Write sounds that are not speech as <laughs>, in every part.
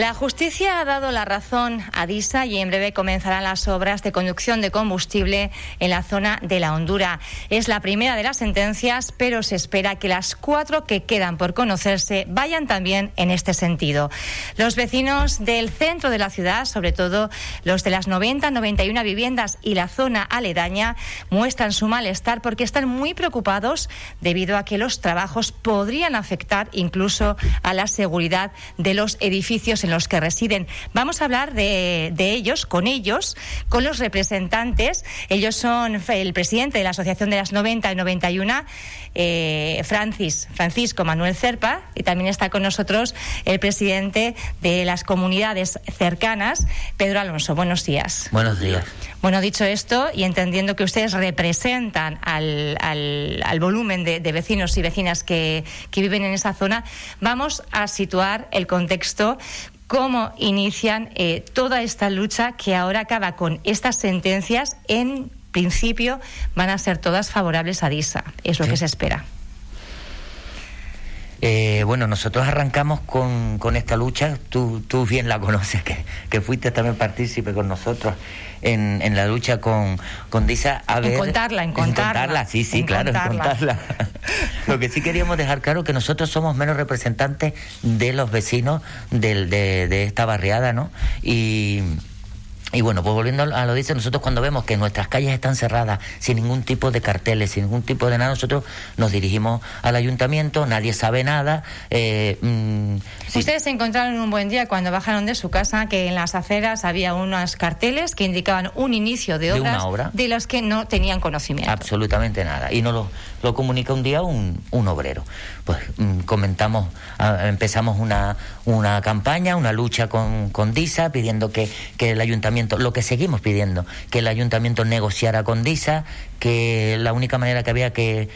La justicia ha dado la razón a DISA y en breve comenzarán las obras de conducción de combustible en la zona de la Hondura. Es la primera de las sentencias, pero se espera que las cuatro que quedan por conocerse vayan también en este sentido. Los vecinos del centro de la ciudad, sobre todo los de las 90, 91 viviendas y la zona aledaña, muestran su malestar porque están muy preocupados debido a que los trabajos podrían afectar incluso a la seguridad de los edificios en los que residen. Vamos a hablar de, ellos, con ellos, con los representantes. Ellos son el presidente de la Asociación de las 90 y 91, eh, Francis, Francisco Manuel Cerpa, y también está con nosotros el presidente de las comunidades cercanas, Pedro Alonso. Buenos días. Buenos días. Bueno, dicho esto, y entendiendo que ustedes representan al, al, volumen de, vecinos y vecinas que, que viven en esa zona, vamos a situar el contexto cómo inician eh, toda esta lucha que ahora acaba con estas sentencias. En principio van a ser todas favorables a DISA, es lo que se espera. Eh, bueno, nosotros arrancamos con, con esta lucha, tú, tú, bien la conoces, que, que, fuiste también partícipe con nosotros en, en la lucha con, con Disa. A en contarla, en contarla. sí, sí, claro, en contarla. <laughs> Lo que sí queríamos dejar claro que nosotros somos menos representantes de los vecinos del, de, de esta barriada, ¿no? Y y bueno, pues volviendo a lo dice, nosotros cuando vemos que nuestras calles están cerradas sin ningún tipo de carteles, sin ningún tipo de nada, nosotros nos dirigimos al ayuntamiento, nadie sabe nada. Eh, mm, Ustedes se encontraron un buen día cuando bajaron de su casa que en las aceras había unos carteles que indicaban un inicio de obras de, los que no tenían conocimiento. Absolutamente nada. Y nos lo, lo comunica un día un, un obrero. Pues mm, comentamos, empezamos una, una campaña, una lucha con, con DISA pidiendo que, que el ayuntamiento lo que seguimos pidiendo, que el ayuntamiento negociara con DISA, que la única manera que había que,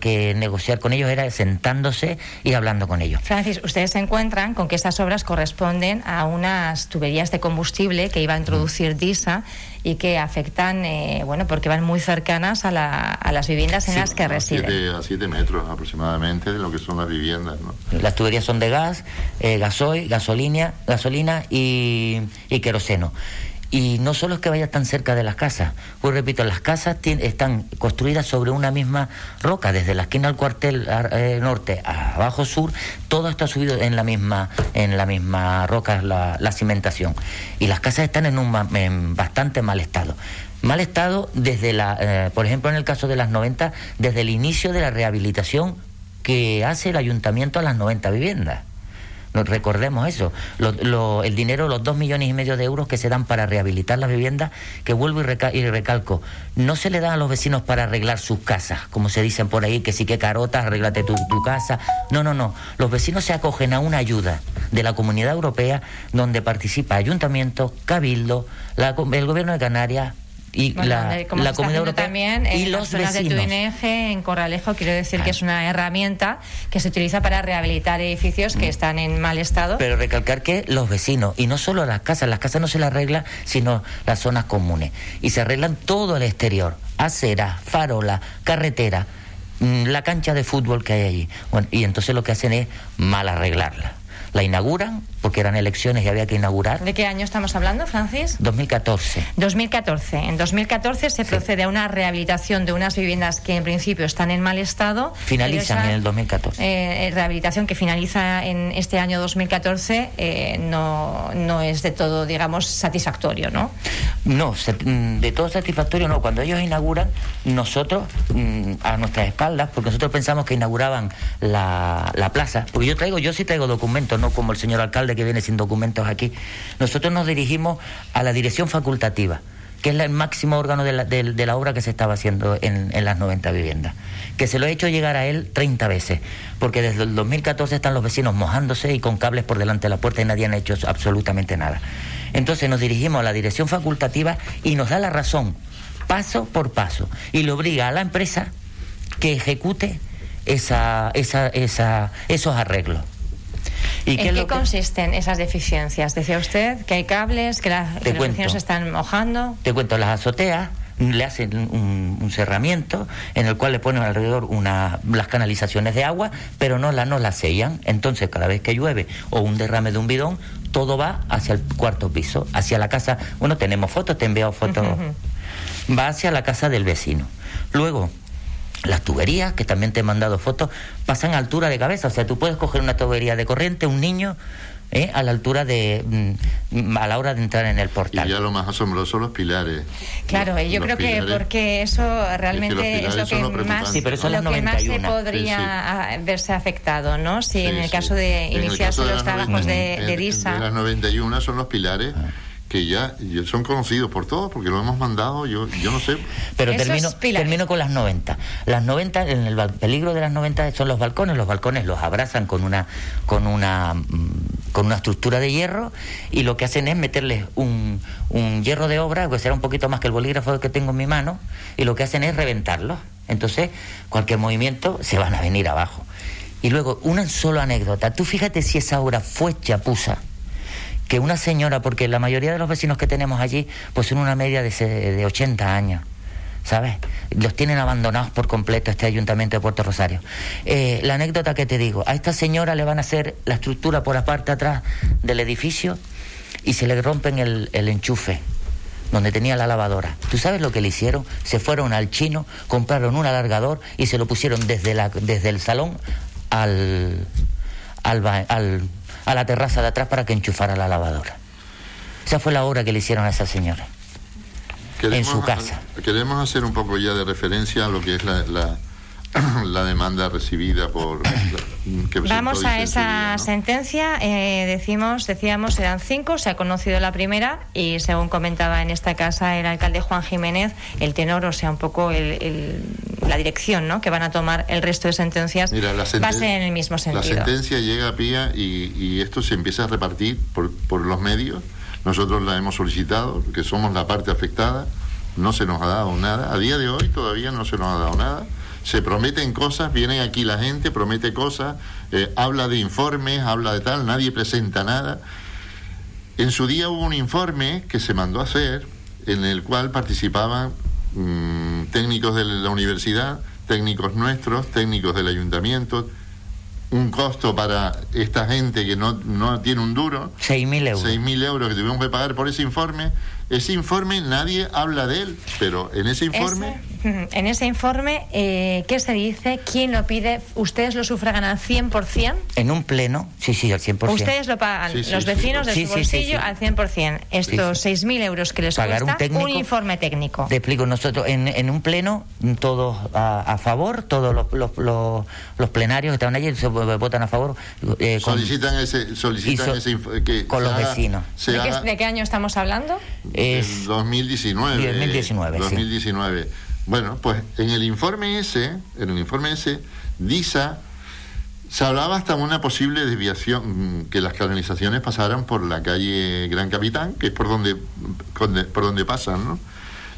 que, negociar con ellos era sentándose y hablando con ellos. Francis, ustedes se encuentran con que esas obras corresponden a unas tuberías de combustible que iba a introducir DISA y que afectan, eh, bueno, porque van muy cercanas a, la, a las viviendas en las que residen. a 7 metros aproximadamente de lo que son las viviendas. ¿no? Las tuberías son de gas, eh, gasoil, gasolina, gasolina y, y queroseno. Y no solo es que vaya tan cerca de las casas, pues repito, las casas están construidas sobre una misma roca, desde la esquina del cuartel eh, norte a abajo sur, todo está subido en la misma, en la misma roca, la, la cimentación. Y las casas están en un en bastante mal estado. Mal estado desde la, eh, por ejemplo, en el caso de las 90, desde el inicio de la rehabilitación que hace el ayuntamiento a las 90 viviendas recordemos eso, el dinero, los dos millones y medio de euros que se dan para rehabilitar las viviendas, que vuelvo y, recalco, no se le dan a los vecinos para arreglar sus casas, como se dicen por ahí, que sí que carotas, arréglate tu, casa. No, no, no. Los vecinos se acogen a una ayuda de la Comunidad Europea donde participa Ayuntamiento, Cabildo, el Gobierno de Canarias, y la, la comunidad europea también y en los zonas de tu en Corralejo quiero decir que es una herramienta que se utiliza para rehabilitar edificios que mm. están en mal estado. Pero recalcar que los vecinos y no solo las casas las casas no se las arregla sino las zonas comunes. Y se arreglan todo el exterior acera farola carretera mm, la cancha de fútbol que hay allí. Bueno y entonces lo que hacen es mal arreglarla la inauguran porque eran elecciones y había que inaugurar. ¿De qué año estamos hablando, Francis? 2014. 2014. En 2014 se procede a una rehabilitación de unas viviendas que en principio están en mal estado. Finalizan en el 2014. Eh, eh, rehabilitación que finaliza en este año 2014 eh, no, no es de todo, digamos, satisfactorio, ¿no? No, mm, de todo satisfactorio no. Cuando ellos inauguran, nosotros, mm, a nuestras espaldas, porque nosotros pensamos que inauguraban la, la plaza, porque yo traigo, yo sí traigo documentos, no como el señor alcalde que viene sin documentos aquí. Nosotros nos dirigimos a la dirección facultativa, que es el máximo órgano de la, de, la obra que se estaba haciendo en, las 90 viviendas, que se lo he hecho llegar a él 30 veces, porque desde el 2014 están los vecinos mojándose y con cables por delante de la puerta y nadie ha hecho absolutamente nada. Entonces nos dirigimos a la dirección facultativa y nos da la razón, paso por paso, y le obliga a la empresa que ejecute esa, esa, esos arreglos. ¿En qué, consisten esas deficiencias? Decía usted que hay cables, que, los vecinos se están mojando. Te cuento, las azoteas le hacen un, cerramiento en el cual le ponen alrededor una, las canalizaciones de agua, pero no, la, no las sellan. Entonces, cada vez que llueve o un derrame de un bidón, todo va hacia el cuarto piso, hacia la casa. Bueno, tenemos fotos, te he enviado fotos. Va hacia la casa del vecino. Luego, las tuberías, que también te he mandado fotos, pasan a altura de cabeza. O sea, tú puedes coger una tubería de corriente, un niño, ¿eh? a la altura de mm, a la hora de entrar en el portal. Y ya lo más asombroso los pilares. Claro, Los- yo los creo que porque eso realmente Es que lo son que más. Sí, pero eso lo que más se 91. podría Sí, ah, verse afectado, ¿no? Si Sí, en el sí. caso de iniciarse caso de los trabajos de, 90, de en- DISA. De las 91 son los pilares que ya, son conocidos por todos porque lo hemos mandado, yo, yo no sé. Pero termino, termino con las 90. Las 90, en el peligro de las 90 son los balcones. Los balcones los abrazan con una, con una, mm, con una estructura de hierro y lo que hacen es meterles un, un hierro de obra, que será un poquito más que el bolígrafo que tengo en mi mano, y lo que hacen es reventarlos. Entonces, cualquier movimiento se van a venir abajo. Y luego, una sola anécdota. Tú fíjate si esa obra fue chapuza que una señora, porque la mayoría de los vecinos que tenemos allí, pues son una media de, de 80 años, ¿sabes? Los tienen abandonados por completo este ayuntamiento de Puerto Rosario. Eh, la anécdota que te digo, a esta señora le van a hacer la estructura por la parte atrás del edificio y se le rompen el, el enchufe donde tenía la lavadora. ¿Tú sabes lo que le hicieron? Se fueron al chino, compraron un alargador y se lo pusieron desde, la, desde el salón al, al, al- a la terraza de atrás para que enchufara la lavadora. Esa fue la obra que le hicieron a esa señora. en su casa. Queremos hacer un poco ya de referencia a lo que es la, la, <coughs> la demanda recibida por... la- <coughs> que Vamos a esa día, ¿no? sentencia. eh, decimos, decíamos, eran cinco. Se ha conocido la primera y, según comentaba en esta casa el alcalde Juan Jiménez, el tenor, o sea, un poco el- el- la dirección, ¿no? Que van a tomar el resto de sentencias Mira, la va a ser en el mismo La sentido. sentencia llega a pía y, y esto se empieza a repartir por, por los medios. Nosotros la hemos solicitado, que somos la parte afectada. No se nos ha dado nada. A día de hoy todavía no se nos ha dado nada. Se prometen cosas, viene aquí la gente, promete cosas, eh, habla de informes, habla de tal, nadie presenta nada. En su día hubo un informe que se mandó a hacer en el cual participaban mm, técnicos de la universidad, técnicos nuestros, técnicos del ayuntamiento, un costo para esta gente que no, no tiene un duro, 6.000 euros. 6.000 euros que tuvimos que pagar por ese informe. Ese informe nadie habla de él, pero en ese informe... Ese- <laughs> en ese informe, eh, ¿qué se dice? ¿Quién lo pide? ¿Ustedes lo sufragan al 100%? En un pleno, sí, sí, al 100%. Ustedes lo pagan, Sí, sí, los sí. vecinos de Sí, su sí, sí, bolsillo sí. al 100%. Estos 6.000 euros que les Pagar cuesta un técnico. informe técnico. Te explico, nosotros en, en un pleno, todos a, a favor, todos los, los, los- los plenarios que estaban allí se votan a favor. eh, con- solicitan ese, solicitan ese que con los haga- vecinos. ¿De qué, de qué año estamos hablando? Es- Del 2019. 2019, sí. 2019. Bueno, pues en el informe ese, en el informe ese, DISA se hablaba hasta una posible desviación, que las canalizaciones pasaran por la calle Gran Capitán, que es por donde, donde- por donde pasan, ¿no?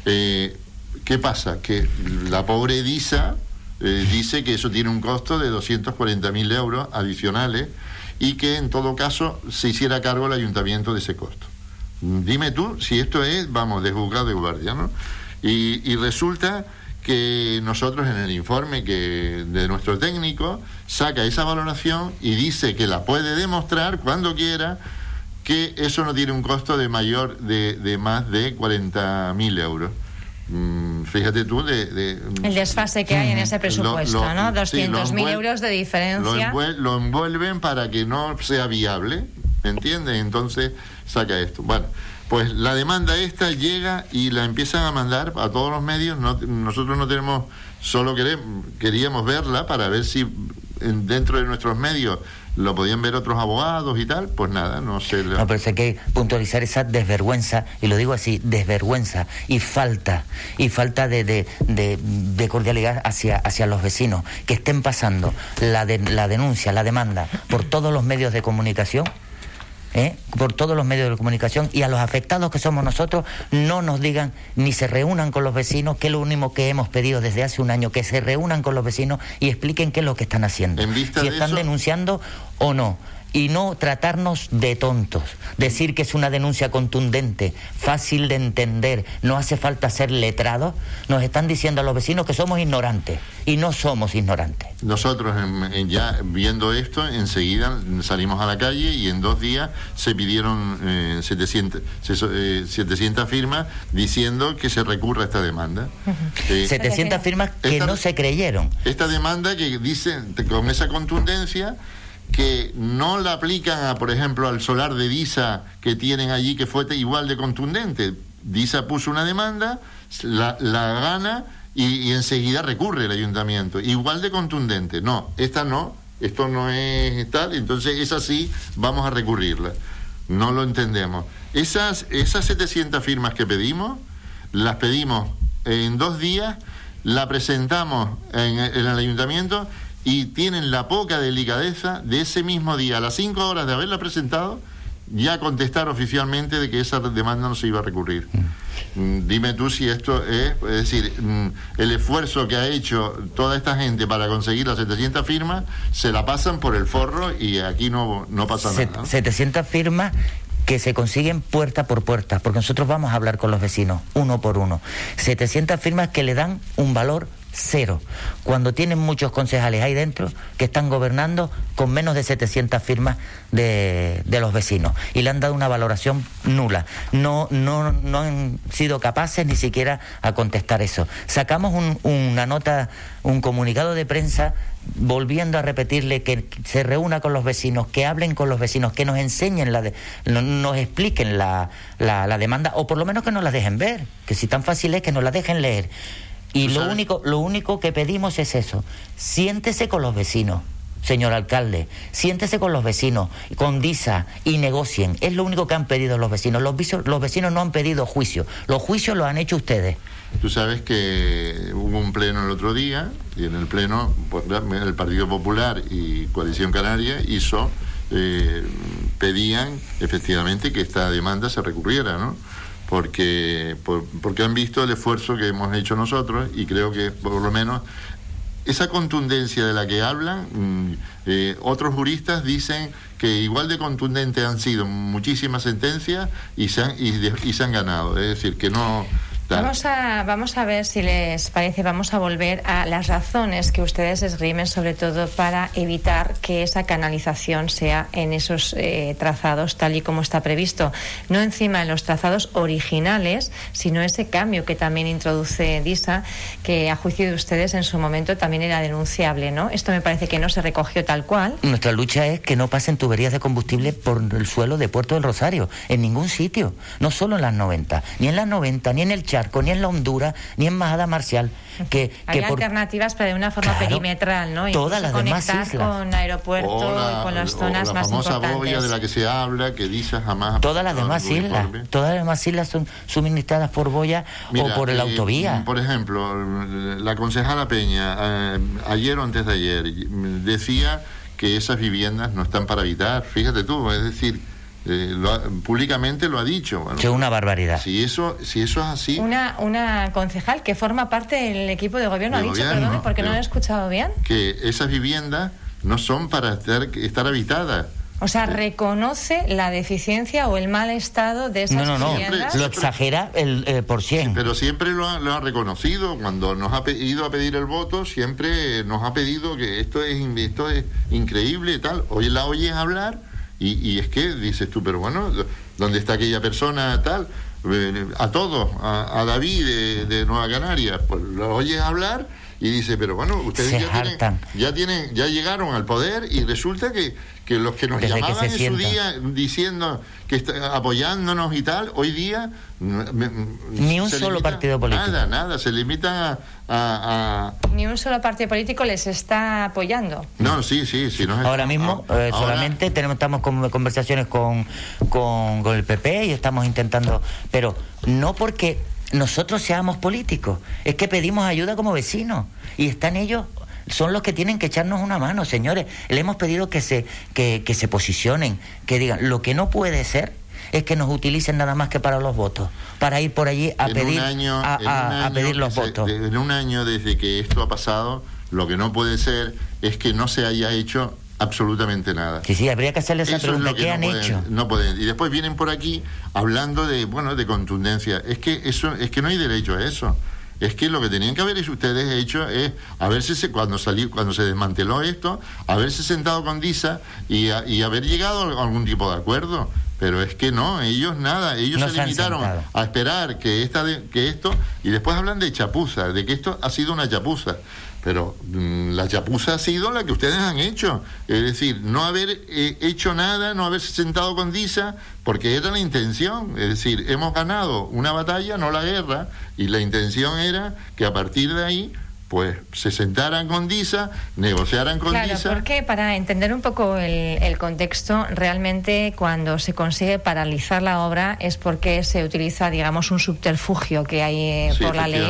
Eh, ¿Qué pasa? Que la pobre DISA eh, dice que eso tiene un costo de 240.000 euros adicionales y que en todo caso se hiciera cargo el ayuntamiento de ese costo. Dime tú si esto es, vamos, de juzgado de guardia, ¿no? Y, y resulta que nosotros en el informe que de nuestro técnico saca esa valoración y dice que la puede demostrar cuando quiera que eso no tiene un costo de mayor de, de más de 40.000 euros. Mm, fíjate tú de, de- El desfase que hay en ese presupuesto, lo- ¿no? sí, lo 200.000 envuel- euros de lo, diferencia. envuel- lo envuelven para que no sea viable, ¿entiendes? Entonces saca esto. Bueno, pues la demanda esta llega y la empiezan a mandar a todos los medios. No- nosotros no tenemos, solo queremos, queríamos verla para ver si en- dentro de nuestros medios lo podían ver otros abogados y tal. Pues nada, no sé. No, pero hay que puntualizar esa desvergüenza, y lo digo así, desvergüenza y falta, y falta de, de, de- de cordialidad hacia, hacia los vecinos, que estén pasando la, de- la denuncia, la demanda por todos los medios de comunicación. ¿Eh? por todos los medios de comunicación y a los afectados que somos nosotros no nos digan ni se reúnan con los vecinos, que es lo único que hemos pedido desde hace un año, que se reúnan con los vecinos y expliquen qué es lo que están haciendo, si están eso- denunciando o no. Y no tratarnos de tontos. Decir que es una denuncia contundente, fácil de entender, no hace falta ser letrado, nos están diciendo a los vecinos que somos ignorantes y no somos ignorantes. Nosotros ya viendo esto, enseguida salimos a la calle y en dos días se pidieron 700, eh, 700 eh, firmas diciendo que se recurra a esta demanda. 700 eh, firmas que no se creyeron. Esta demanda que dice con esa contundencia que no la aplican, a, por ejemplo, al solar de Disa que tienen allí, que fue igual de contundente. Disa puso una demanda, la, gana y, enseguida recurre el ayuntamiento. Igual de contundente. No, esta no, esto no es tal, entonces es así, vamos a recurrirla. No lo entendemos. Esas, esas 700 firmas que pedimos, las pedimos en dos días, la presentamos en, en el ayuntamiento y tienen la poca delicadeza de ese mismo día, a las cinco horas de haberla presentado, ya contestar oficialmente de que esa demanda no se iba a recurrir. Mm, dime tú si esto es, es decir, mm, el esfuerzo que ha hecho toda esta gente para conseguir las 700 firmas, se la pasan por el forro y aquí no, no pasa nada. 700 firmas que se consiguen puerta por puerta, porque nosotros vamos a hablar con los vecinos, uno por uno. 700 firmas que le dan un valor cero. Cuando tienen muchos concejales ahí dentro que están gobernando con menos de 700 firmas de, los vecinos y le han dado una valoración nula. No, no, no han sido capaces ni siquiera a contestar eso. Sacamos una nota, un comunicado de prensa volviendo a repetirle que se reúna con los vecinos, que hablen con los vecinos, que nos enseñen, la nos expliquen la, la, la demanda o por lo menos que nos la dejen ver, que si tan fácil es que nos la dejen leer y lo único, lo único que pedimos es eso. Siéntese con los vecinos, señor alcalde. Siéntese con los vecinos, con DISA y negocien. Es lo único que han pedido los vecinos. Los, los vecinos no han pedido juicio. Los juicios los han hecho ustedes. Tú sabes que hubo un pleno el otro día y en el pleno pues, el Partido Popular y Coalición Canaria hizo, eh, pedían efectivamente que esta demanda se recurriera, ¿no? Porque, porque han visto el esfuerzo que hemos hecho nosotros y creo que por lo menos esa contundencia de la que hablan, mm, eh, otros juristas dicen que igual de contundentes han sido muchísimas sentencias y se han, y se han ganado. Es decir, que no, Vamos a, vamos a ver si les parece, vamos a volver a las razones que ustedes esgrimen, sobre todo para evitar que esa canalización sea en esos eh, trazados tal y como está previsto. No encima en los trazados originales, sino ese cambio que también introduce DISA, que a juicio de ustedes en su momento también era denunciable, ¿no? Esto me parece que no se recogió tal cual. Nuestra lucha es que no pasen tuberías de combustible por el suelo de Puerto del Rosario, en ningún sitio, no solo en las 90, ni en las 90, ni en el ni en la Honduras, ni en Majada Marcial. Que, Hay alternativas, pero de una forma perimetral, ¿no? todas las demás islas. con aeropuerto y con las zonas la más famosa bobia de la que se habla, que dice jamás... Todas las demás islas, todas las demás islas son suministradas por boya o por el eh, autovía. Por ejemplo, la concejala Peña, eh, ayer o antes de ayer, decía que esas viviendas no están para habitar. Fíjate tú, es decir, eh, públicamente lo ha dicho. que una barbaridad. Si eso, si eso es así. Una, una concejal que forma parte del equipo de gobierno ha dicho, perdón, porque no lo he escuchado bien. Que esas viviendas no son para estar, estar habitadas. O sea, reconoce la deficiencia o el mal estado de esas no, no, no. lo exagera el eh, por cien. pero siempre lo ha, lo ha, reconocido. Cuando nos ha ido a pedir el voto, siempre nos ha pedido que esto es, esto es increíble y tal. Hoy la oyes hablar y, es que dices tú, pero bueno, ¿dónde está aquella persona tal? Eh, a todos, a, David de, Nueva Canaria, pues lo oyes hablar y dice, pero bueno, ustedes ya tienen, ya llegaron al poder y resulta que, que los que nos llamaban en su día diciendo que está, apoyándonos y tal, hoy día ni un solo partido político. Nada, nada, se limita a, Ni un solo partido político les está apoyando. No, sí, sí, sí. ahora mismo eh, solamente tenemos, estamos con conversaciones con, con, con el PP y estamos intentando, pero no porque nosotros seamos políticos, es que pedimos ayuda como vecinos y están ellos son los que tienen que echarnos una mano, señores. Le hemos pedido que se, que, se posicionen, que digan, lo que no puede ser es que nos utilicen nada más que para los votos, para ir por allí a pedir a, pedir los votos. En un año desde que esto ha pasado, lo que no puede ser es que no se haya hecho absolutamente nada. Sí, sí, habría que hacerle esa pregunta, ¿qué han hecho? No pueden. Y después vienen por aquí hablando de, bueno, de contundencia. Es que eso, es que no hay derecho a eso. Es que lo que tenían que haber ustedes hecho es haberse, cuando salió, cuando se desmanteló esto, haberse sentado con DISA y, y haber llegado a algún tipo de acuerdo. Pero es que no, ellos nada, ellos se limitaron a esperar que, esta que esto, y después hablan de chapuza, de que esto ha sido una chapuza. Pero mm, la chapuza ha sido la que ustedes han hecho. Es decir, no haber eh, hecho nada, no haberse sentado con Disa, porque era la intención. Es decir, hemos ganado una batalla, no la guerra, y la intención era que a partir de ahí pues se sentaran con DISA, negociaran con claro, DISA. Porque para entender un poco el, contexto, realmente cuando se consigue paralizar la obra es porque se utiliza, digamos, un subterfugio que hay eh, por la ley.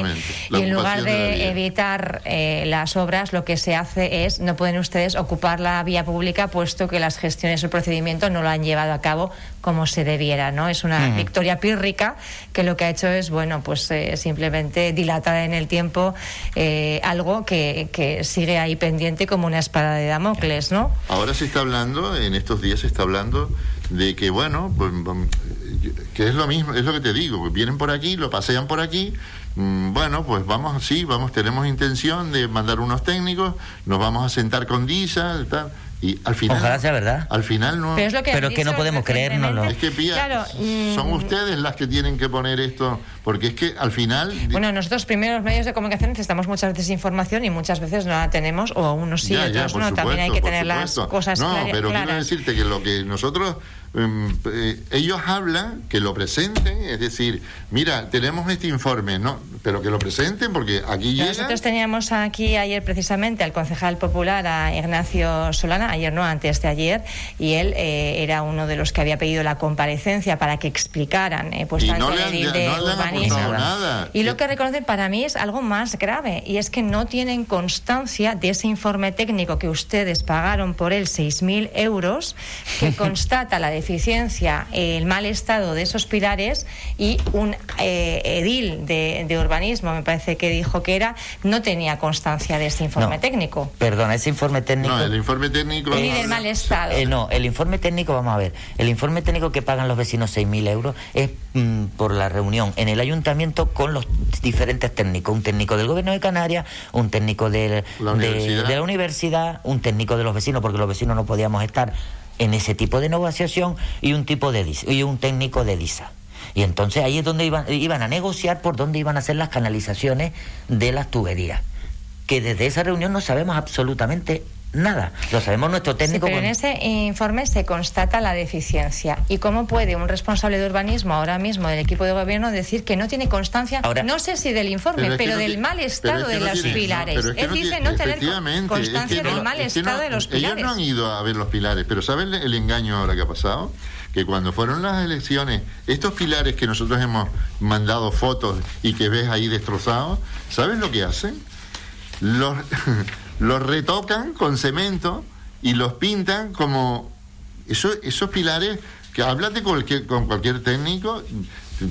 y en lugar de, evitar eh, las obras, lo que se hace es, no pueden ustedes ocupar la vía pública puesto que las gestiones o el procedimiento no lo han llevado a cabo como se debiera, ¿no? Es una victoria pírrica que lo que ha hecho es, bueno, pues eh, simplemente dilatada en el tiempo algo que, sigue ahí pendiente como una espada de Damocles, ¿no? Ahora se está hablando, en estos días se está hablando de que, bueno, pues, que es lo mismo, es lo que te digo, vienen por aquí, lo pasean por aquí, mm, bueno, pues vamos, sí, vamos, tenemos intención de mandar unos técnicos, nos vamos a sentar con DISA, tal y al final. Ojalá sea verdad. Al final no. Pero es, que, no podemos creérnoslo. Es que, Pía, son ustedes las que tienen que poner esto. Porque es que al final. Bueno, nosotros, primeros medios de comunicación, necesitamos muchas veces información y muchas veces no la tenemos, o unos sí, otros no. También hay que tener las cosas No, pero quiero decirte que lo que nosotros eh, ellos hablan que lo presenten, es decir, mira, tenemos este informe, no, pero que lo presenten porque aquí llega. Nosotros teníamos aquí ayer precisamente al concejal popular, a Ignacio Solana, ayer no, antes de ayer, y él eh, era uno de los que había pedido la comparecencia para que explicaran eh, pues, y no le han, de Nada. Y lo que reconocen para mí es algo más grave, y es que no tienen constancia de ese informe técnico que ustedes pagaron por él 6.000 euros, que <laughs> constata la deficiencia, el mal estado de esos pilares y un eh, edil de, urbanismo, me parece que dijo que era, no tenía constancia de ese informe técnico. Perdón, ese informe técnico. No, el informe técnico. Y del mal estado. Eh, no, el informe técnico, vamos a ver, el informe técnico que pagan los vecinos 6.000 euros es mm, por la reunión en el ayuntamiento con los diferentes técnicos, un técnico del gobierno de Canarias, un técnico de la universidad, un técnico de los vecinos, porque los vecinos no podíamos estar en ese tipo de negociación y un tipo de y un técnico de DISA. Y entonces ahí es donde iban, iban a negociar por dónde iban a hacer las canalizaciones de las tuberías. Que desde esa reunión no sabemos absolutamente nada. Lo sabemos nuestro técnico. pero en ese informe se constata la deficiencia. ¿Y cómo puede un responsable de urbanismo ahora mismo del equipo de gobierno decir que no tiene constancia, no sé si del informe, pero, del mal estado de los pilares? Él dice no tener constancia del mal estado de los pilares. Ellos no han ido a ver los pilares, pero ¿saben el engaño ahora que ha pasado? que cuando fueron las elecciones, estos pilares que nosotros hemos mandado fotos y que ves ahí destrozados, ¿sabes lo que hacen? Los, <laughs> los retocan con cemento y los pintan como esos pilares que háblate con cualquier, con cualquier técnico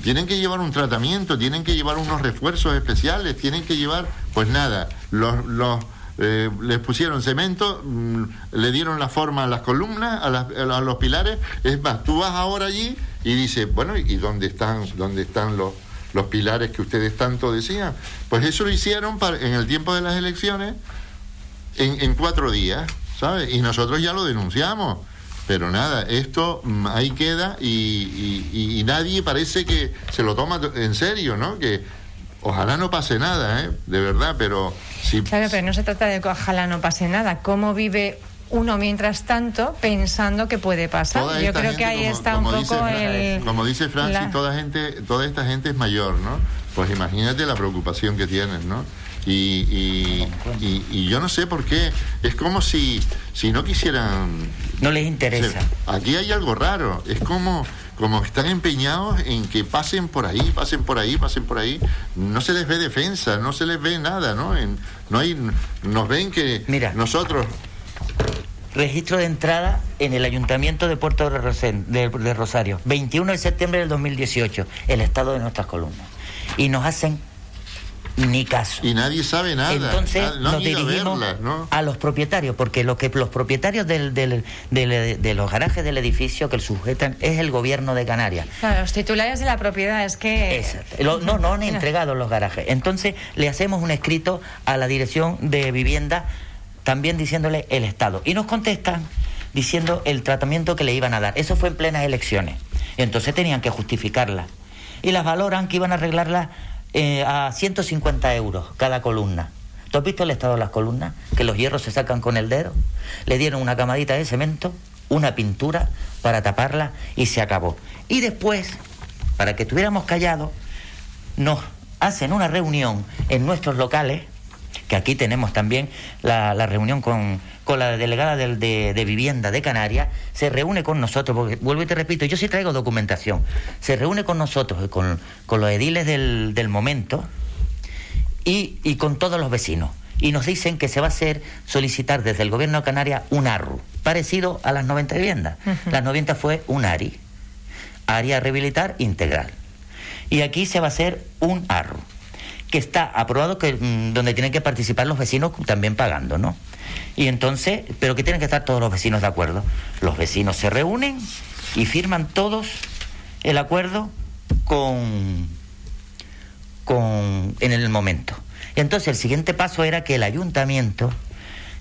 tienen que llevar un tratamiento tienen que llevar unos refuerzos especiales tienen que llevar pues nada los, los eh, les pusieron cemento mm, le dieron la forma a las columnas a, a, los pilares. Es más tú vas ahora allí y dices bueno y dónde están dónde están los los pilares que ustedes tanto decían pues eso lo hicieron para, en el tiempo de las elecciones en, cuatro días, ¿sabes? Y nosotros ya lo denunciamos. Pero nada, esto mm, ahí queda y, nadie parece que se lo toma en serio, ¿no? Que ojalá no pase nada, ¿eh? De verdad, pero si... Claro, pero no se trata de que ojalá no pase nada. ¿Cómo vive uno mientras tanto pensando que puede pasar. Yo creo que ahí está un poco el... Como dice Francis, toda, gente, toda esta gente es mayor, ¿no? Pues imagínate la preocupación que tienen, ¿no? Y, y, yo no sé por qué. Es como si, si no quisieran. No les interesa. aquí hay algo raro. Es como, como están empeñados en que pasen por ahí, pasen por ahí, pasen por ahí. No se les ve defensa, no se les ve nada, ¿no? En, no hay, nos ven que Mira, nosotros. Registro de entrada en el Ayuntamiento de Puerto de, de Rosario, 21 de septiembre del 2018, el estado de nuestras columnas. Y nos hacen ni caso. Y nadie sabe nada. Entonces Ah, no nos a dirigimos a los propietarios, porque lo que los propietarios del, del- del- de los garajes del edificio que el sujetan es el gobierno de Canarias. Claro, los titulares de la propiedad es que... Lo- no, no han <laughs> entregado los garajes. Entonces le hacemos un escrito a la dirección de vivienda también diciéndole el Estado. Y nos contestan diciendo el tratamiento que le iban a dar. Eso fue en plenas elecciones. Entonces tenían que justificarla. Y las valoran que iban a arreglarla eh, a 150 euros cada columna. ¿Tú has visto el estado de las columnas? Que los hierros se sacan con el dedo. Le dieron una camadita de cemento, una pintura para taparla y se acabó. Y después, para que estuviéramos callados, nos hacen una reunión en nuestros locales, que aquí tenemos también la, la reunión con, con la delegada del- de, de vivienda de Canarias, se reúne con nosotros, porque vuelvo y te repito, yo sí traigo documentación, se reúne con nosotros, con, con los ediles del, del momento y, y con todos los vecinos. Y nos dicen que se va a hacer solicitar desde el gobierno de Canarias un ARRU, parecido a las 90 viviendas. Las 90 fue un ARI, área rehabilitar integral. Y aquí se va a hacer un ARRU, que está aprobado, que, mm, donde tienen que participar los vecinos también pagando, ¿no? Y entonces, pero que tienen que estar todos los vecinos de acuerdo. Los vecinos se reúnen y firman todos el acuerdo con, con en el momento. Y entonces el siguiente paso era que el ayuntamiento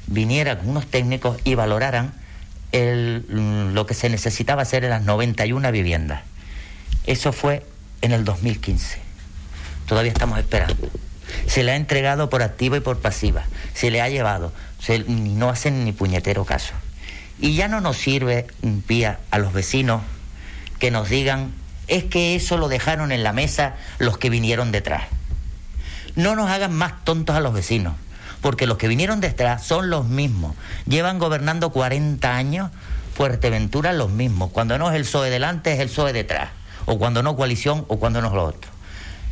viniera con unos técnicos y valoraran mm, lo que se necesitaba hacer en las 91 viviendas. Eso fue en el 2015. Todavía estamos esperando. Se le ha entregado por activa y por pasiva. Se le ha llevado. Se- no hacen ni puñetero caso. Y ya no nos sirve, Pía, a los vecinos que nos digan, es que eso lo dejaron en la mesa los que vinieron detrás. No nos hagan más tontos a los vecinos, porque los que vinieron detrás son los mismos. Llevan gobernando 40 años Fuerteventura los mismos. Cuando no es el PSOE delante, es el PSOE detrás. O cuando no coalición, o cuando no es lo otro.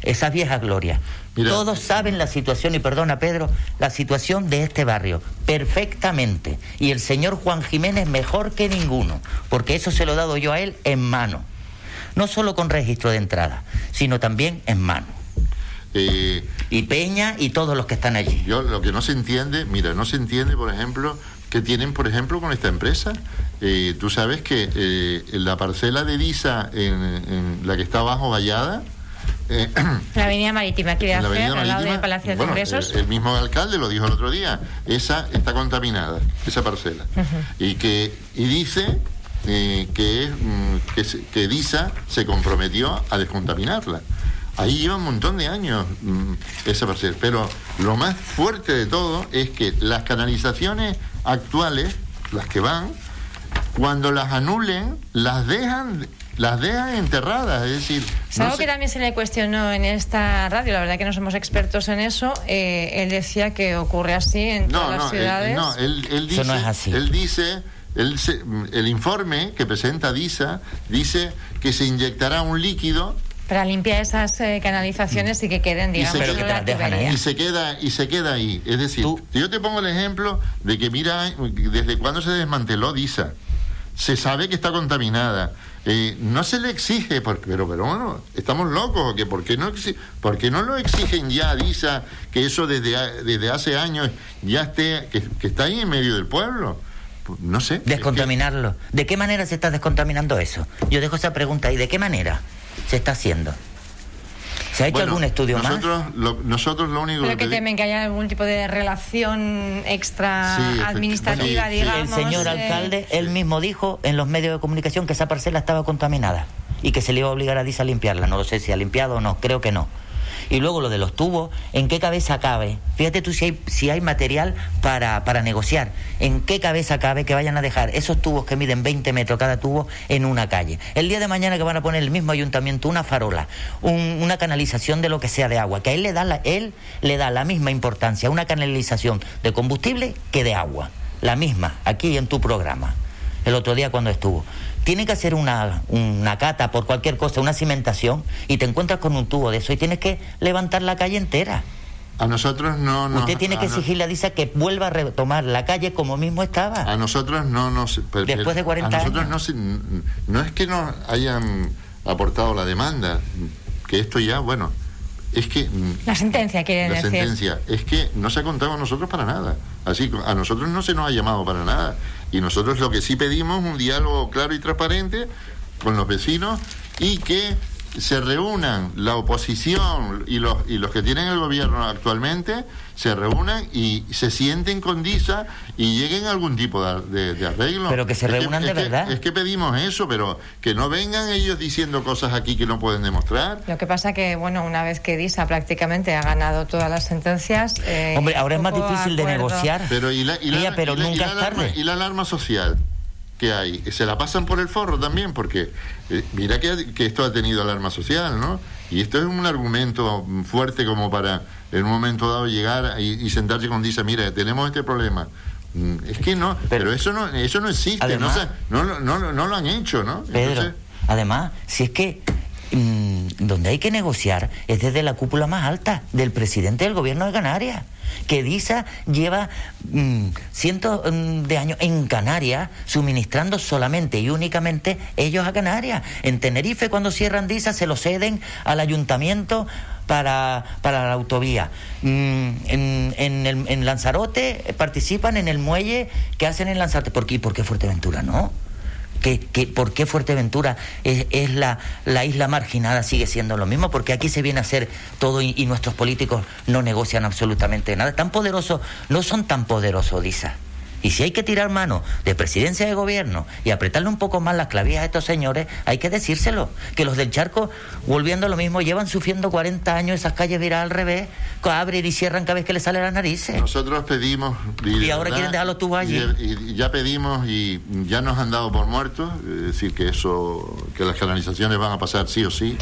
Esa vieja gloria. Mira. Todos saben la situación, y perdona Pedro, la situación de este barrio perfectamente. Y el señor Juan Jiménez mejor que ninguno, porque eso se lo he dado yo a él en mano. No solo con registro de entrada, sino también en mano. Eh, Y Peña y todos los que están allí. Yo lo que no se entiende, mira, no se entiende, por ejemplo, que tienen, por ejemplo, con esta empresa. Eh, tú sabes que eh, la parcela de Disa, en, en la que está abajo Vallada, eh, <clears throat> La avenida marítima, en la avenida al lado Marítima, del Palacio de bueno, Congresos. eh, el mismo alcalde lo dijo el otro día, esa está contaminada, esa parcela. Y que y dice eh, que, mm, que, que Disa se comprometió a descontaminarla. Ahí lleva un montón de años mm, esa parcela. Pero lo más fuerte de todo es que las canalizaciones actuales, las que van, cuando las anulen, las dejan, las dejan enterradas. Es decir, Es no algo se- que también se le cuestionó en esta radio, la verdad que no somos expertos en eso. eh, él decía que ocurre así en No, todas no, las él, ciudades. no, él, él Eso dice, no es así. él dice, él se- el informe que presenta DISA dice que se inyectará un líquido Para limpiar esas eh, canalizaciones y que queden, Y se- digamos, Pero que la las dejan tubería. ahí. y se queda y se queda ahí. Es decir, Tú- yo te pongo el ejemplo de que mira desde cuándo se desmanteló DISA. Se sabe que está contaminada. Eh, no se le exige, por- pero, pero bueno, estamos locos, que ¿por qué, no por no lo exigen ya DISA que eso desde, desde hace años ya esté, que, que está ahí en medio del pueblo? Pues, No sé. Descontaminarlo. ¿De qué manera se está descontaminando eso? Yo dejo esa pregunta ahí. ¿De qué manera se está haciendo? ¿Se ha hecho Bueno, algún estudio más? nosotros Lo, nosotros lo único Pero que que temen que haya algún tipo de relación extra Sí, administrativa, bueno, sí, sí. El digamos. señor eh, alcalde, él mismo dijo en los medios de comunicación que esa parcela estaba contaminada y que se le iba a obligar a DISA a limpiarla. No lo sé si ha limpiado o no, creo que no. Y luego lo de los tubos, ¿en qué cabeza cabe? Fíjate tú si hay, si hay material para, para negociar. ¿En qué cabeza cabe que vayan a dejar esos tubos que miden 20 metros cada tubo en una calle? El día de mañana que van a poner el mismo ayuntamiento una farola, un- una canalización de lo que sea de agua, que a él le da la, él le da la misma importancia una canalización de combustible que de agua. La misma, aquí en tu programa, el otro día cuando estuvo. Tiene que hacer una, una cata por cualquier cosa, una cimentación, y te encuentras con un tubo de eso y tienes que levantar la calle entera. A nosotros no nos... Usted tiene que exigirle a DISA que vuelva a retomar la calle como mismo estaba. A nosotros no nos... Después de 40 a nosotros años. No, no es que nos hayan aportado la demanda, que esto ya, bueno, es que... mm, la sentencia, quiere decir. La sentencia, es que no se ha contado a nosotros para nada. Así, a nosotros no se nos ha llamado para nada. Y nosotros lo que sí pedimos es un diálogo claro y transparente con los vecinos y que se reúnan la oposición y los, y los que tienen el gobierno actualmente, se reúnan y se sienten con DISA y lleguen a algún tipo de, arreglo. Pero que se reúnan de verdad. es que pedimos eso, pero que no vengan ellos diciendo cosas aquí que no pueden demostrar. Lo que pasa que, bueno, una vez que DISA prácticamente ha ganado todas las sentencias... Eh, Hombre, ahora es más difícil de negociar. Pero, y la, pero nunca tarde. y la alarma social que hay, se la pasan por el forro también, porque eh, mira que, que, esto ha tenido alarma social, ¿no? Y esto es un argumento fuerte como para en un momento dado llegar y, sentarse con dice, mira, tenemos este problema. Mm, es que no, pero, eso no eso no existe, no, no, no, no, lo han hecho, ¿no? Pedro, además, si es que mm, donde hay que negociar es desde la cúpula más alta del presidente del gobierno de Canarias que DISA lleva mm, cientos mm, de años en Canarias suministrando solamente y únicamente ellos a Canarias. En Tenerife cuando cierran DISA se lo ceden al ayuntamiento para, para la autovía. Mm, en, en, Lanzarote participan en el muelle que hacen en Lanzarote. ¿Por qué? ¿Por qué Fuerteventura no? Que, por qué Fuerteventura es, la, la, isla marginada, sigue siendo lo mismo, porque aquí se viene a hacer todo y, nuestros políticos no negocian absolutamente nada. Tan poderosos, no son tan poderosos, Disa. Y si hay que tirar mano de presidencia de gobierno y apretarle un poco más las clavías a estos señores, hay que decírselo. Que los del charco, volviendo a lo mismo, llevan sufriendo 40 años esas calles viradas al revés, que abren y cierran cada vez que les sale las narices. Nosotros pedimos. Y, ahora quieren dejarlo tú allí. Y, ya pedimos y ya nos han dado por muertos, es decir, que eso, que las canalizaciones van a pasar sí o sí.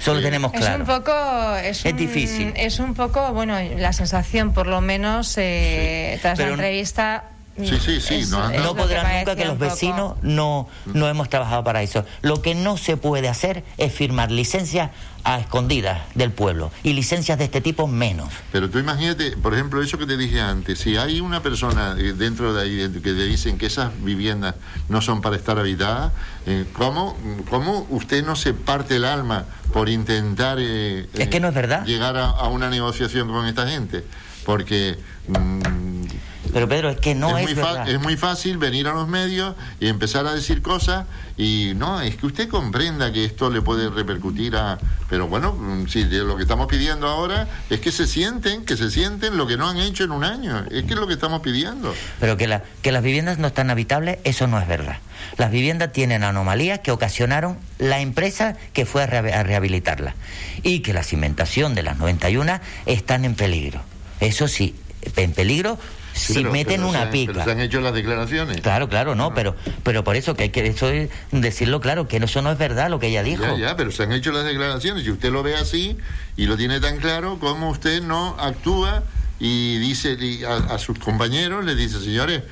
Solo tenemos claro. Es un poco. Es, difícil. Es un poco, bueno, la sensación, por lo menos, eh, tras la entrevista Sí, sí, sí. no, podrán nunca que los vecinos no, no hemos trabajado para eso. Lo que no se puede hacer es firmar licencias a escondidas del pueblo y licencias de este tipo menos. Pero tú imagínate, por ejemplo, eso que te dije antes, si hay una persona eh, dentro de ahí que te dicen que esas viviendas no son para estar habitadas, eh, ¿cómo, usted no se parte el alma por intentar eh, es que no es verdad. llegar a, una negociación con esta gente? Porque... Mm, pero Pedro, es que no es, muy verdad. Es muy fácil venir a los medios y empezar a decir cosas y no, es que usted comprenda que esto le puede repercutir a... Pero bueno, mm, sí, lo que estamos pidiendo ahora es que se sienten, que se sienten lo que no han hecho en un año. Es que es lo que estamos pidiendo. Pero que, la, que las viviendas no están habitables, eso no es verdad. Las viviendas tienen anomalías que ocasionaron la empresa que fue a, a rehabilitarlas. Y que la cimentación de las 91 están en peligro. Eso sí, en peligro si meten una pica. Pero se han hecho las declaraciones. Claro, claro, no, pero pero por eso que hay que eso decirlo claro, que eso no es verdad lo que ella dijo. Ya, ya, pero se han hecho las declaraciones. Si usted lo ve así y lo tiene tan claro, ¿cómo usted no actúa y dice a, sus compañeros, le dice, señores,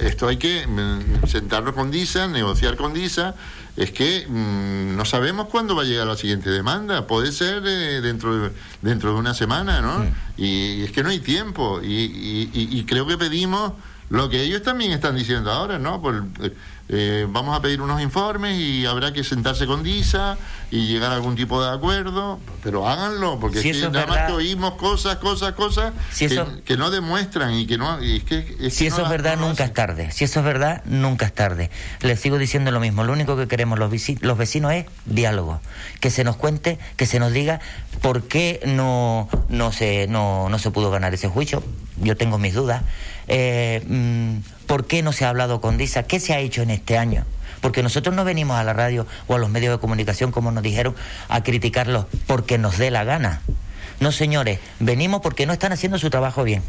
esto hay que mm, sentarnos con DISA, negociar con DISA, es que mm, no sabemos cuándo va a llegar la siguiente demanda, puede ser eh, dentro, de, dentro de una semana, ¿no? Y, es que no hay tiempo, y, y, creo que pedimos lo que ellos también están diciendo ahora, ¿no? Por, eh, eh, vamos a pedir unos informes y habrá que sentarse con DISA y llegar a algún tipo de acuerdo, pero háganlo, porque si nada más que oímos cosas, cosas, cosas que, no demuestran y que no... Y que, si eso es verdad, nunca es tarde. Si eso es verdad, nunca es tarde. Les sigo diciendo lo mismo, lo único que queremos los, los vecinos es diálogo, que se nos cuente, que se nos diga por qué no, no, se, no, no se pudo ganar ese juicio. Yo tengo mis dudas. Eh, mm, ¿Por qué no se ha hablado con DISA? ¿Qué se ha hecho en este año? Porque nosotros no venimos a la radio o a los medios de comunicación, como nos dijeron, a criticarlos porque nos dé la gana. No, señores, venimos porque no están haciendo su trabajo bien.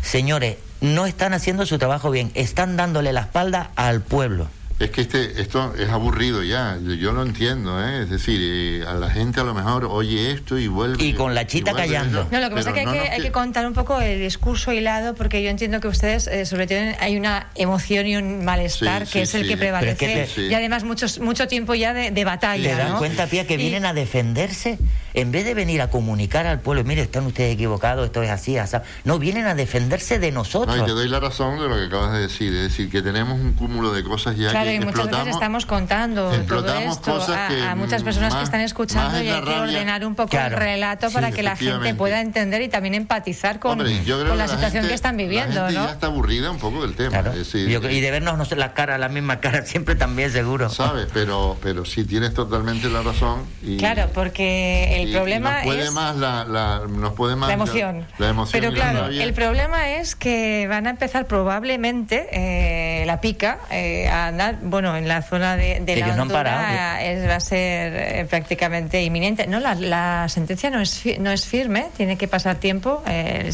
Señores, no están haciendo su trabajo bien, están dándole la espalda al pueblo. Es que este, esto es aburrido ya, yo, lo entiendo, ¿eh? es decir, eh, a la gente a lo mejor oye esto y vuelve. Y con la chita callando. No, lo que pasa es que, hay, que, contar un poco el discurso hilado, porque yo entiendo que ustedes, eh, sobre todo, hay una emoción y un malestar que es el que prevalece. y además muchos, mucho tiempo ya de, batalla. ¿Te dan cuenta, Pía, que vienen a defenderse en vez de venir a comunicar al pueblo, mire, están ustedes equivocados, esto es así, así, no, vienen a defenderse de nosotros. No, y te doy la razón de lo que acabas de decir, es decir, que tenemos un cúmulo de cosas ya claro, que y muchas veces estamos contando todo esto a, muchas personas que están escuchando y hay que ordenar un poco el relato para que la gente pueda entender y también empatizar con, la, situación que están viviendo. La gente ya está aburrida un poco del tema. y de vernos la cara, la misma cara siempre también seguro. Sabes, pero, pero sí tienes totalmente la razón. Y, claro, porque el problema nos puede es... Más la, nos puede más la emoción. La, emoción pero claro, el problema es que van a empezar probablemente eh, la pica eh, a andar, bueno, en la zona de, de la Hondura, es, va a ser eh, prácticamente inminente. No, la, la sentencia no es, no es firme, tiene que pasar tiempo.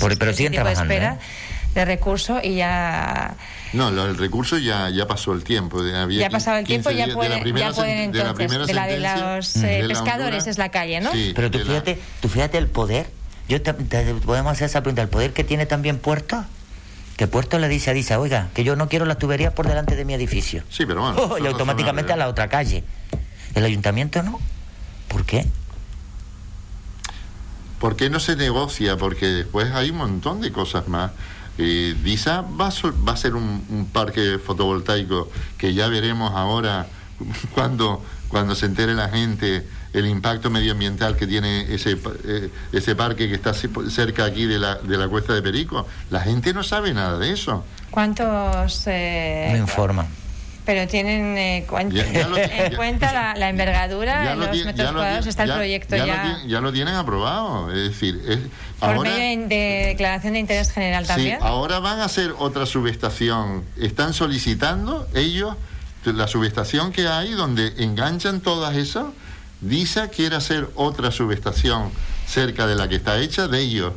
Por, pero siguen trabajando. espera, de recurso y ya... No, el recurso ya, ya pasó el tiempo. Había ya ha pasado el tiempo, ya, pueden, ya pueden entonces, de la de, los eh, pescadores es la calle, ¿no? Sí, Pero tú fíjate, tú fíjate el poder. Yo te, podemos hacer esa pregunta, el poder que tiene también Puerto. Que Puerto le dice a Disa, oiga, que yo no quiero las tuberías por delante de mi edificio. Sí, pero bueno. <laughs> y automáticamente a la otra calle. El ayuntamiento no. ¿Por qué? ¿Por qué no se negocia? Porque después hay un montón de cosas más. Eh, DISA va a, va a ser un, parque fotovoltaico que ya veremos ahora <laughs> cuando, cuando se entere la gente el impacto medioambiental que tiene ese, eh, ese parque que está cerca aquí de la, de la cuesta de Perico. La gente no sabe nada de eso. ¿Cuántos... Eh, Me informan pero tienen eh, <laughs> en cuenta la, envergadura, en los metros cuadrados, está el proyecto ya. ya lo tienen aprobado, es decir... Es, Por ahora, medio de, declaración de interés general también. Sí, ahora van a hacer otra subestación. Están solicitando ellos la subestación que hay donde enganchan todas esas. DISA quiere hacer otra subestación cerca de la que está hecha de ellos.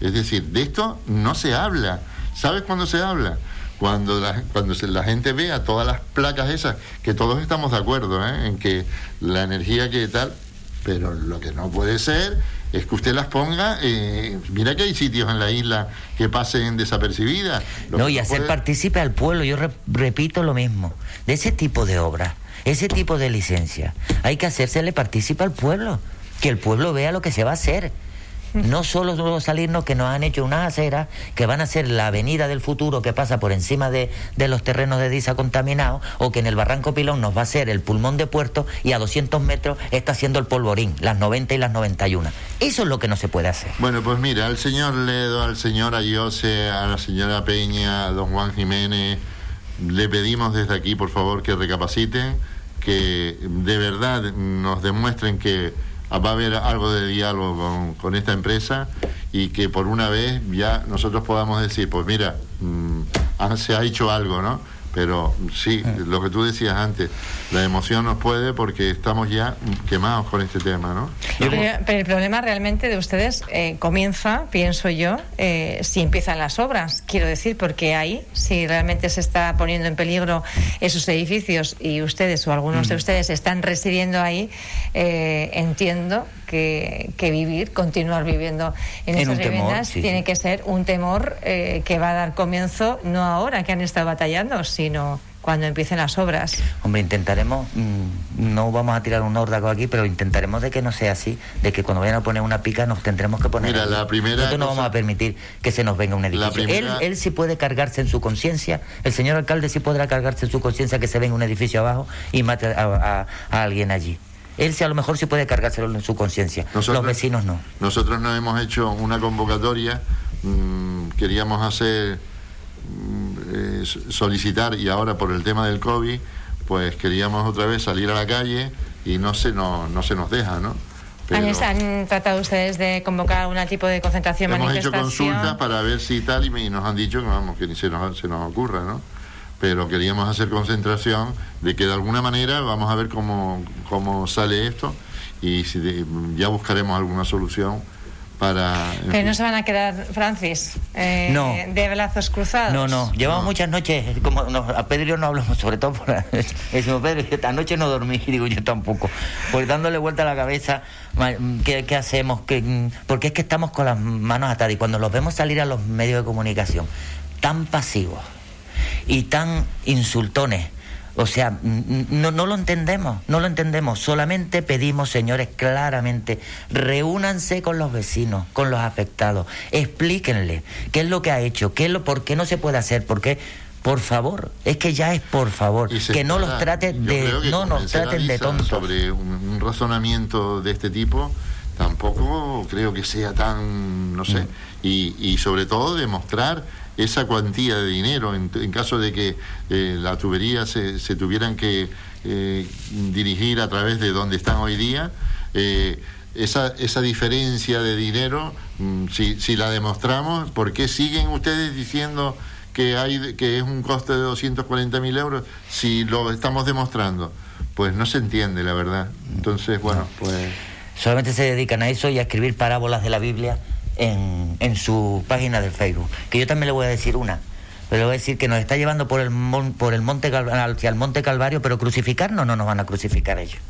Es decir, de esto no se habla. ¿Sabes cuándo se habla? Cuando la, cuando la gente vea todas las placas esas, que todos estamos de acuerdo ¿eh? en que la energía que tal, pero lo que no puede ser es que usted las ponga, eh, mira que hay sitios en la isla que pasen desapercibidas. no, y hacer partícipe al pueblo, yo repito lo mismo, de ese tipo de obras, ese tipo de licencia, hay que hacérsele partícipe al pueblo, que el pueblo vea lo que se va a hacer no solo salirnos que nos han hecho unas aceras que van a ser la avenida del futuro que pasa por encima de, los terrenos de Disa contaminados o que en el Barranco Pilón nos va a ser el pulmón de puerto y a 200 metros está haciendo el polvorín, las 90 y las 91. Eso es lo que no se puede hacer. Bueno, pues mira, al señor Ledo, al señor Ayose, a la señora Peña, a don Juan Jiménez, le pedimos desde aquí, por favor, que recapaciten, que de verdad nos demuestren que va a haber algo de diálogo con, esta empresa y que por una vez ya nosotros podamos decir, pues mira, mm, se ha hecho algo, ¿no? Pero sí, lo que tú decías antes, la emoción nos puede porque estamos ya quemados con este tema, ¿no? Pero, el problema realmente de ustedes eh, comienza, pienso yo, eh, si empiezan las obras, quiero decir, porque ahí, si realmente se está poniendo en peligro esos edificios y ustedes o algunos de mm. ustedes están residiendo ahí, eh, entiendo que, vivir, continuar viviendo en, esas viviendas, tiene que ser un temor que va a dar comienzo no ahora que han estado batallando, sino cuando empiecen las obras. Hombre, intentaremos, mm, no vamos a tirar un órdago aquí, pero intentaremos de que no sea así, de que cuando vayan a poner una pica nos tendremos que poner. Mira, la primera. Nosotros no vamos a permitir que se nos venga un edificio. él, él sí puede cargarse en su conciencia, el señor alcalde sí podrá cargarse en su conciencia que se venga un edificio abajo y mate a, alguien allí. Él sí a lo mejor sí puede cargárselo en su conciencia, los vecinos no. Nosotros no hemos hecho una convocatoria, mm, queríamos hacer eh, solicitar y ahora por el tema del COVID, pues queríamos otra vez salir a la calle y no se nos, no se nos deja, ¿no? ¿Han, tratado ustedes de convocar algún tipo de concentración, Hemos hecho consultas para ver si tal y, nos han dicho que vamos, que ni se nos, se nos ocurra, ¿no? Pero queríamos hacer concentración de que de alguna manera vamos a ver cómo, cómo sale esto y si ya buscaremos alguna solución para... Pero no se van a quedar, Francis, eh, no. de brazos cruzados. No, no, llevamos muchas noches, como a Pedro y yo no hablamos, sobre todo por... <laughs> Decimos, Pedro, esta noche no dormí, y <laughs> digo yo tampoco, pues dándole vuelta a la cabeza, ¿qué, qué hacemos? ¿Qué, porque es que estamos con las manos atadas y cuando los vemos salir a los medios de comunicación tan pasivos y tan insultones, O sea, no, no lo entendemos, no lo entendemos. Solamente pedimos, señores, claramente, reúnanse con los vecinos, con los afectados, explíquenle qué es lo que ha hecho, qué es lo, por qué no se puede hacer, por qué por favor, es que ya es por favor, que no los traten de no nos traten de tontos. Sobre un, razonamiento de este tipo tampoco creo que sea tan, no sé, mm. y, y sobre todo demostrar esa cuantía de dinero en, caso de que eh, la tubería se, se tuvieran que eh, dirigir a través de donde están hoy día. Eh, esa, esa diferencia de dinero, mm, si, si la demostramos, ¿por qué siguen ustedes diciendo que, hay, que es un coste de 240 mil euros si lo estamos demostrando? Pues no se entiende, la verdad. Entonces, bueno, pues... Solamente se dedican a eso y a escribir parábolas de la Biblia en, en su página de Facebook. Que yo también le voy a decir una. Pero le voy a decir que nos está llevando por el, por el monte hacia el Monte Calvario, pero crucificarnos no nos van a crucificar ellos.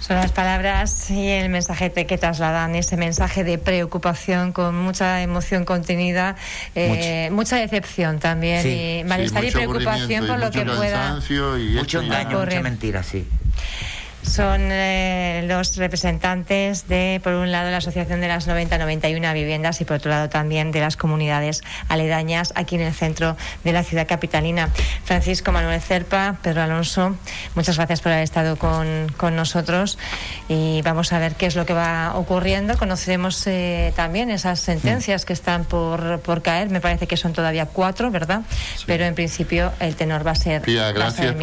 Son las palabras y el mensaje que trasladan, ese mensaje de preocupación con mucha emoción contenida, eh, mucha decepción también, y malestar y preocupación por lo que pueda. mucho engaño, mucha mentira, sí son eh, los representantes de, por un lado, la Asociación de las 90-91 Viviendas y, por otro lado, también de las comunidades aledañas aquí en el centro de la ciudad capitalina. Francisco Manuel Cerpa, Pedro Alonso, muchas gracias por haber estado con, con nosotros y vamos a ver qué es lo que va ocurriendo. Conoceremos eh, también esas sentencias que están por, por caer. Me parece que son todavía cuatro, ¿verdad? Pero en principio el tenor va a ser. Pía, gracias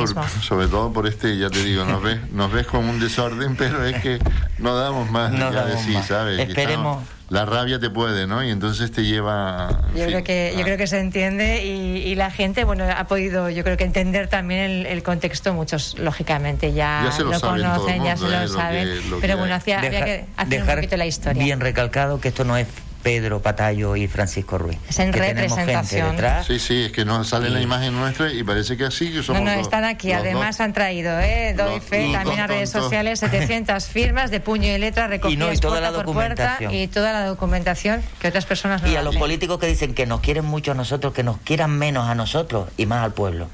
sobre todo por este, ya te digo, nos ves, nos ves como un desorden, pero es que no damos más no ya decir, ¿sabes? Esperemos. la rabia te puede, ¿no? Y entonces te lleva. Yo creo que yo creo que se entiende y, la gente, bueno, ha podido, yo creo que entender también el, contexto. Muchos, lógicamente, ya, lo, conocen, ya se lo saben. pero bueno, hacía, había que hacer un poquito la historia. Bien recalcado que esto no es Pedro Patayo y Francisco Ruiz. Es en representación. Sí, sí, es que nos sale la imagen nuestra y parece que así que somos No, no, están aquí. Además han traído, ¿eh? doy fe, también a redes sociales, 700 <laughs> firmas de puño y letra recogidas y puerta por puerta y toda la documentación que otras personas no Y a los políticos que dicen que nos quieren mucho a nosotros, que nos quieran menos a nosotros y más al pueblo.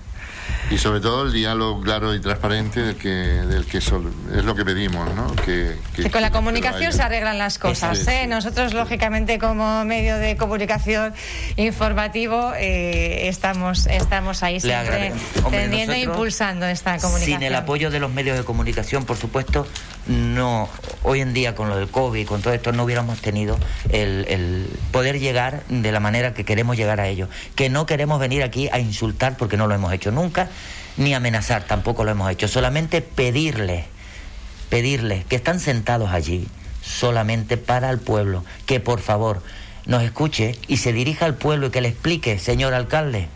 Y sobre todo el diálogo claro y transparente del que, del que es lo que pedimos, ¿no? Que, con la comunicación se arreglan las cosas. ¿eh? Nosotros, lógicamente, como medio de comunicación informativo, eh, estamos, estamos ahí siempre tendiendo e impulsando esta comunicación. Sin el apoyo de los medios de comunicación, por supuesto, no hoy en día con lo del COVID, con todo esto, no hubiéramos tenido el, el poder llegar de la manera que queremos llegar a ellos. Que no queremos venir aquí a insultar porque no lo hemos hecho nunca ni amenazar, tampoco lo hemos hecho, solamente pedirle, pedirle que están sentados allí solamente para el pueblo, que por favor nos escuche y se dirija al pueblo y que le explique, señor alcalde,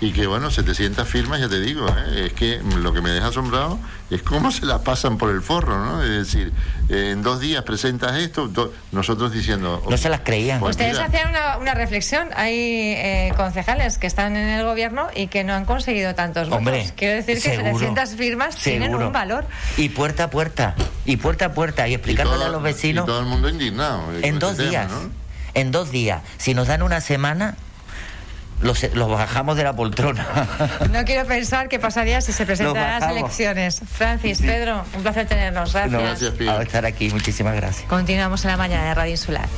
y que bueno, 700 firmas, ya te digo, ¿eh? es que lo que me deja asombrado es cómo se la pasan por el forro, ¿no? Es decir, en dos días presentas esto, nosotros diciendo... No se las creían. Pues Ustedes hacían una, reflexión, hay eh, concejales que están en el gobierno y que no han conseguido tantos votos. Quiero decir que 700 firmas tienen un valor. Y puerta a puerta, y puerta a puerta, y explicándole a los vecinos... Y todo el mundo indignado. En dos este días, en dos días. Si nos dan una semana los, bajamos de la poltrona. <laughs> No quiero pensar qué pasaría si se presentaran las elecciones. Francis, Pedro, un placer tenernos. Gracias. gracias, Por estar aquí, muchísimas gracias. Continuamos en la mañana de Radio Insular.